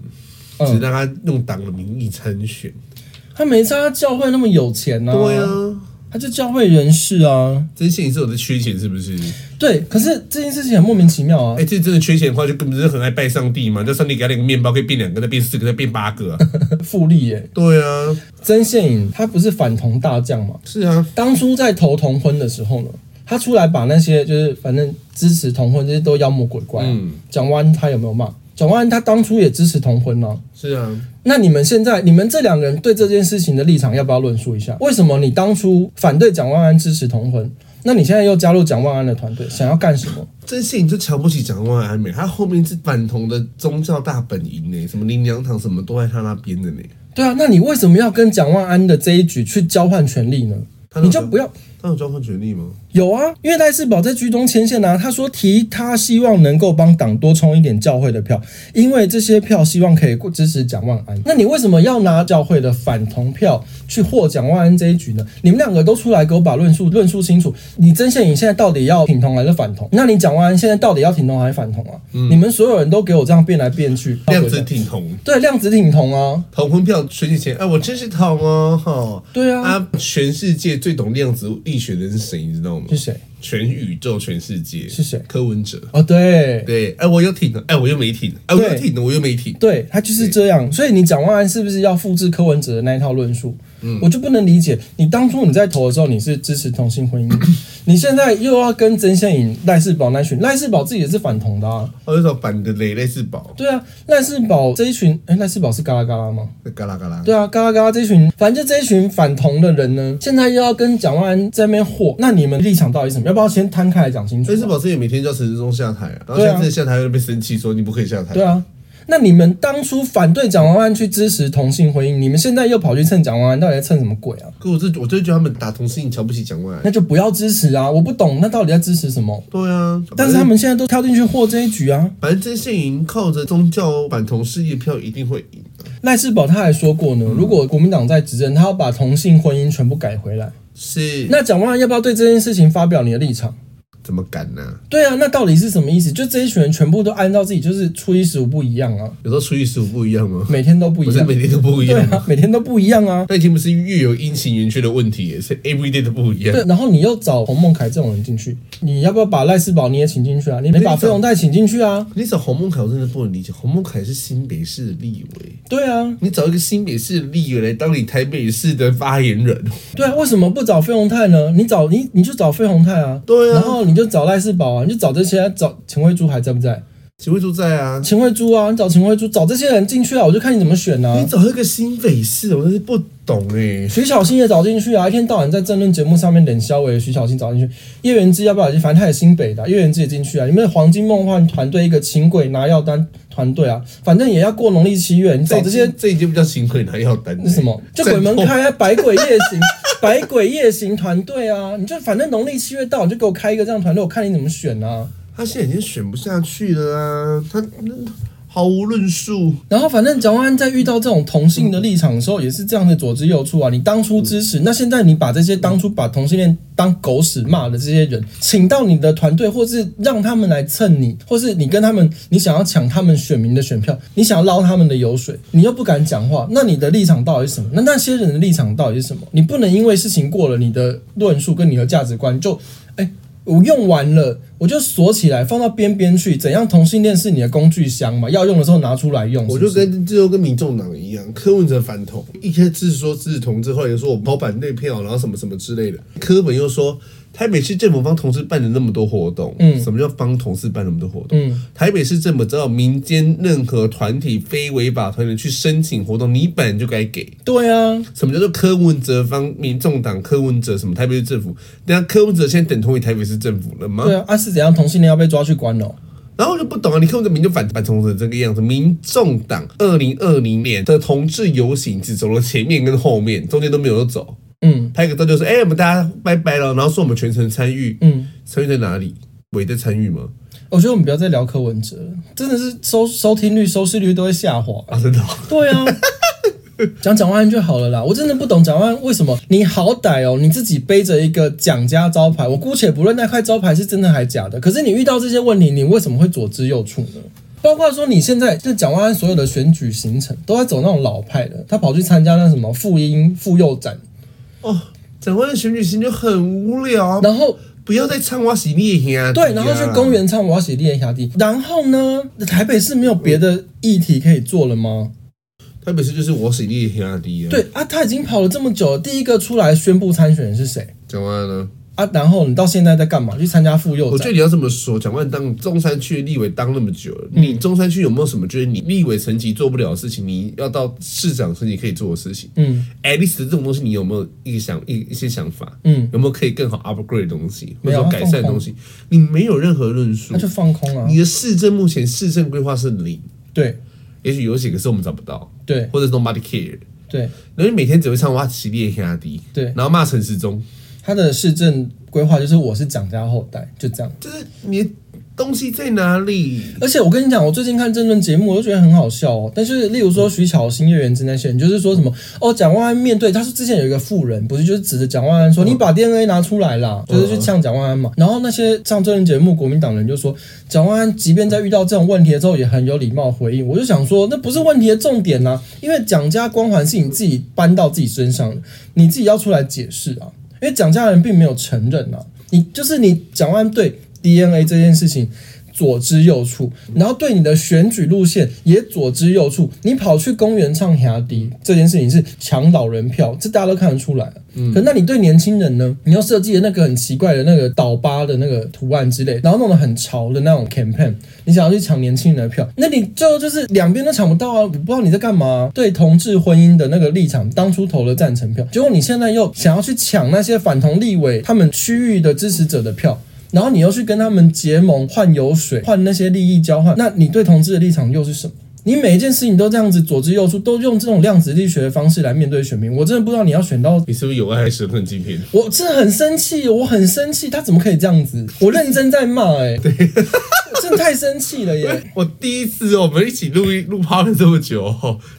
只让他用党的名义参选。他没差，教会那么有钱呢、啊？对啊。他就教会人士啊，曾宪颖是我的缺钱，是不是？对，可是这件事情很莫名其妙啊！哎、欸，这真的缺钱的话，就根本就是很爱拜上帝嘛，叫上帝给他两个面包，可以变两个，再变四个，再变八个、啊，复利耶。对啊，曾宪颖他不是反同大将嘛？是啊，当初在投同婚的时候呢，他出来把那些就是反正支持同婚这些都妖魔鬼怪、啊。嗯，蒋万安他有没有骂？蒋万安他当初也支持同婚呢、啊。是啊。那你们现在，你们这两个人对这件事情的立场要不要论述一下？为什么你当初反对蒋万安支持同婚？那你现在又加入蒋万安的团队，想要干什么？这些你就瞧不起蒋万安没？他后面是反同的宗教大本营呢，什么林良堂什么都在他那边的呢。对啊，那你为什么要跟蒋万安的这一局去交换权力呢？你就不要。他有交换权利吗？有啊，因为赖世宝在居中牵线啊。他说提他希望能够帮党多充一点教会的票，因为这些票希望可以支持蒋万安。那你为什么要拿教会的反同票去获蒋万安这一局呢？你们两个都出来给我把论述论述清楚。你曾宪颖现在到底要挺同还是反同？那你蒋万安现在到底要挺同还是反同啊？嗯、你们所有人都给我这样变来变去，量子挺同，对，量子挺同啊。同婚票选举前，哎，我真是同哦，哈，对啊，啊，全世界最懂量子。力学的是谁？你知道吗？是谁？全宇宙、全世界是谁？柯文哲。哦，对对，哎，我又挺了，哎，我又没挺，哎，我又挺了，我又没挺。对，他就是这样。所以你蒋万安是不是要复制柯文哲的那一套论述？嗯，我就不能理解，你当初你在投的时候你是支持同性婚姻，你现在又要跟曾宪颖、赖世宝那群，赖世宝自己也是反同的啊。我是说反的雷，赖世宝。对啊，赖世宝这一群，哎，赖世宝是嘎啦嘎啦吗？嘎啦嘎啦。对啊，嘎啦嘎啦这一群，反正就这一群反同的人呢，现在又要跟蒋万安在那边和，那你们立场到底什么？要不要先摊开来讲清楚？赖世宝自己每天叫陈志忠下台啊，然后现在下台又被生气说你不可以下台。对啊。那你们当初反对蒋万安去支持同性婚姻，你们现在又跑去蹭蒋万安，到底在蹭什么鬼啊？可我这我就觉得他们打同性瞧不起蒋万安，那就不要支持啊！我不懂，那到底在支持什么？对啊，但是他们现在都跳进去和这一局啊。反正这些赢靠着宗教反同事业票一定会赢。赖世宝他还说过呢，如果国民党在执政，他要把同性婚姻全部改回来。是。那蒋万安要不要对这件事情发表你的立场？怎么敢呢、啊？对啊，那到底是什么意思？就这一群人全部都按照自己，就是初一十五不一样啊。有时候初一十五不一样吗？每天都不一样，每天都不一样。对啊，每天都不一样啊。那已经不是月有阴晴圆缺的问题，是 every day 都不一样。对，然后你又找洪孟凯这种人进去，你要不要把赖世宝你也请进去啊？你把费鸿泰请进去啊？你找洪孟凯，我真的不能理解。洪孟凯是新北市的立委。对啊，你找一个新北市的立委来当你台北市的发言人。对啊，为什么不找费鸿泰呢？你找你你就找费鸿泰啊。对啊，然后你就找赖世宝啊。你就找这些，找秦慧珠还在不在？秦慧珠在啊，秦慧珠啊，你找秦慧珠，找这些人进去啊，我就看你怎么选啊。你找一个新北市，我真是不懂哎、欸。徐小新也找进去啊，一天到晚在政论节目上面冷笑话。徐小新找进去，叶元之要不要进？反正他也新北的，叶元之也进去啊。你们黄金梦幻团队一个请鬼拿药单团队啊，反正也要过农历七月。你找这些，这已经不叫请鬼拿药单，是什么？就鬼门开啊，百鬼夜行，百鬼夜行团队啊，你就反正农历七月到，你就给我开一个这样团队，我看你怎么选啊。他现在已经选不下去了啊！他毫无论述。然后反正蒋万安在遇到这种同性的立场的时候，也是这样的左支右绌啊。你当初支持，那现在你把这些当初把同性恋当狗屎骂的这些人，请到你的团队，或是让他们来蹭你，或是你跟他们，你想要抢他们选民的选票，你想要捞他们的油水，你又不敢讲话，那你的立场到底是什么？那那些人的立场到底是什么？你不能因为事情过了，你的论述跟你的价值观就，哎。我用完了，我就锁起来，放到边边去。怎样？同性恋是你的工具箱嘛？要用的时候拿出来用是是？我就跟最后跟民众党一样，柯文哲反同，一开始说支持同志，后来又说我老板内票，然后什么什么之类的。柯本又说。台北市政府帮同事办了那么多活动，嗯，什么叫帮同事办那么多活动？嗯，台北市政府只要民间任何团体、非违法团体去申请活动，你本来就该给。对啊，什么叫做柯文哲方民众党？柯文哲什么台北市政府？等下柯文哲现在等同于台北市政府了吗？对啊，啊是怎样？同性恋要被抓去关哦？然后我就不懂啊，你柯文哲名就反反同志这个样子，民众党二零二零年的同志游行只走了前面跟后面，中间都没有走。嗯，拍个照就是，哎、欸，我们大家拜拜了，然后说我们全程参与，嗯，参与在哪里？我也在参与吗？我觉得我们不要再聊柯文哲，真的是收收听率、收视率都会下滑啊！真的？对啊，讲蒋万安就好了啦。我真的不懂蒋万安为什么？你好歹哦，你自己背着一个蒋家招牌，我姑且不论那块招牌是真的还是假的，可是你遇到这些问题，你为什么会左支右绌呢？包括说你现在就蒋万安所有的选举行程都在走那种老派的，他跑去参加那什么妇婴妇幼展。哦，长官的选举行就很无聊，然后不要再唱我是你的兄弟，对，然后去公园唱我是你的兄弟，然后呢，台北市没有别的议题可以做了吗？台北市就是我是你的兄弟啊，对啊，他已经跑了这么久了，第一个出来宣布参选的是谁？蒋万安呢？啊，然后你到现在在干嘛？去参加妇幼？我觉得你要这么说，蒋万安当中山区立委当那么久了，嗯、你中山区有没有什么觉得你立委层级做不了的事情？你要到市长层级可以做的事情？嗯，at least 这种东西你有没有一个想一一些想法？嗯，有没有可以更好 upgrade 的东西，或者改善的东西？你没有任何论述，那就放空了、啊。你的市政目前市政规划是零，对，也许有几个是我们找不到，对，或者 nobody care，对，然后你每天只会唱哇犀利压低，对，然后骂陈时中。他的市政规划就是我是蒋家后代，就这样。就是你东西在哪里？而且我跟你讲，我最近看政论节目，我都觉得很好笑哦。但是，例如说徐巧芯、叶元之那些人，就是说什么哦，蒋万安面对他说之前有一个富人，不是就是指着蒋万安说：“你把 DNA 拿出来啦，就是去呛蒋万安嘛。”然后那些上政论节目国民党人就说，蒋万安即便在遇到这种问题的时候，也很有礼貌回应。我就想说，那不是问题的重点呐，因为蒋家光环是你自己搬到自己身上的，你自己要出来解释啊。因为蒋家人并没有承认啊，你就是你蒋万对 DNA 这件事情左支右绌，然后对你的选举路线也左支右绌，你跑去公园唱兄弟这件事情是抢老人票，这大家都看得出来。嗯，可那你对年轻人呢？你要设计的那个很奇怪的那个倒八的那个图案之类，然后弄得很潮的那种 campaign，你想要去抢年轻人的票，那你最后就是两边都抢不到啊！我不知道你在干嘛。对同志婚姻的那个立场，当初投了赞成票，结果你现在又想要去抢那些反同立委他们区域的支持者的票。然后你又去跟他们结盟换油水换那些利益交换，那你对同志的立场又是什么？你每一件事情都这样子左支右绌，都用这种量子力学的方式来面对选民，我真的不知道你要选到你是不是有爱还是恨金片？我真的很生气，我很生气，他怎么可以这样子？我认真在骂、欸，哎，对，真的太生气了耶！我第一次我们一起录录趴了这么久，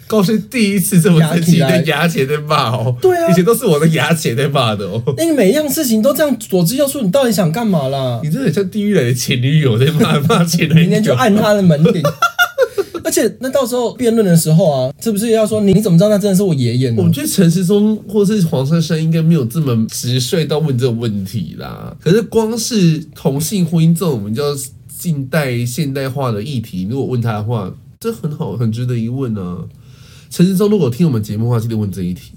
高兴第一次这么生气的牙签在骂哦，对啊，以前都是我的牙签在骂的哦。那你每一样事情都这样左支右绌，你到底想干嘛啦？你真的很像地狱来的前女友在骂骂前男友，明天就按他的门铃。而且，那到时候辩论的时候啊，是不是要说你，怎么知道那真的是我爷爷呢？我觉得陈时中或是黄珊珊应该没有这么直率到问这个问题啦。可是光是同性婚姻这种我们叫近代现代化的议题，如果问他的话，这很好，很值得一问啊。陈时中如果听我们节目的话，记得问这一题。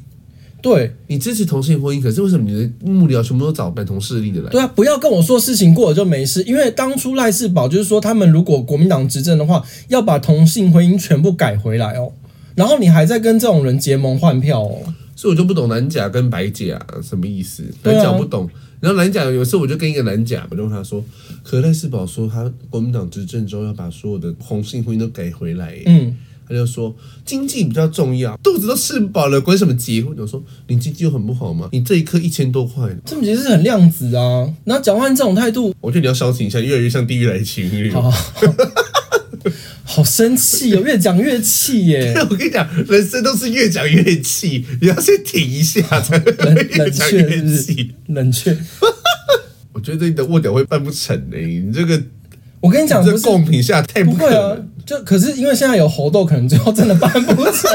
对，你支持同性婚姻，可是为什么你的幕僚全部都找反同势力的来？对啊，不要跟我说事情过了就没事，因为当初赖世宝就是说，他们如果国民党执政的话，要把同性婚姻全部改回来哦。然后你还在跟这种人结盟换票哦，所以我就不懂蓝甲跟白甲什么意思。蓝甲不懂，然后蓝甲有时候我就跟一个蓝甲，我就问他说：“可赖世宝说他国民党执政之后要把所有的同性婚姻都改回来。”嗯。他就说经济比较重要，肚子都吃饱了，管什么结婚？我说你经济又很不好吗？你这一颗一千多块，这么其实是很量子啊。然后蒋万安这种态度，我觉得你要消停一下，越来越像地狱来情侣。好生气哦，越讲越气耶！我跟你讲，人生都是越讲越气，你要先停一下才会越讲越气。冷却，我觉得你的卧屌会办不成呢。你这个，我跟你讲，这贡品下太不可能。就可是因为现在有猴痘，可能最后真的办不成。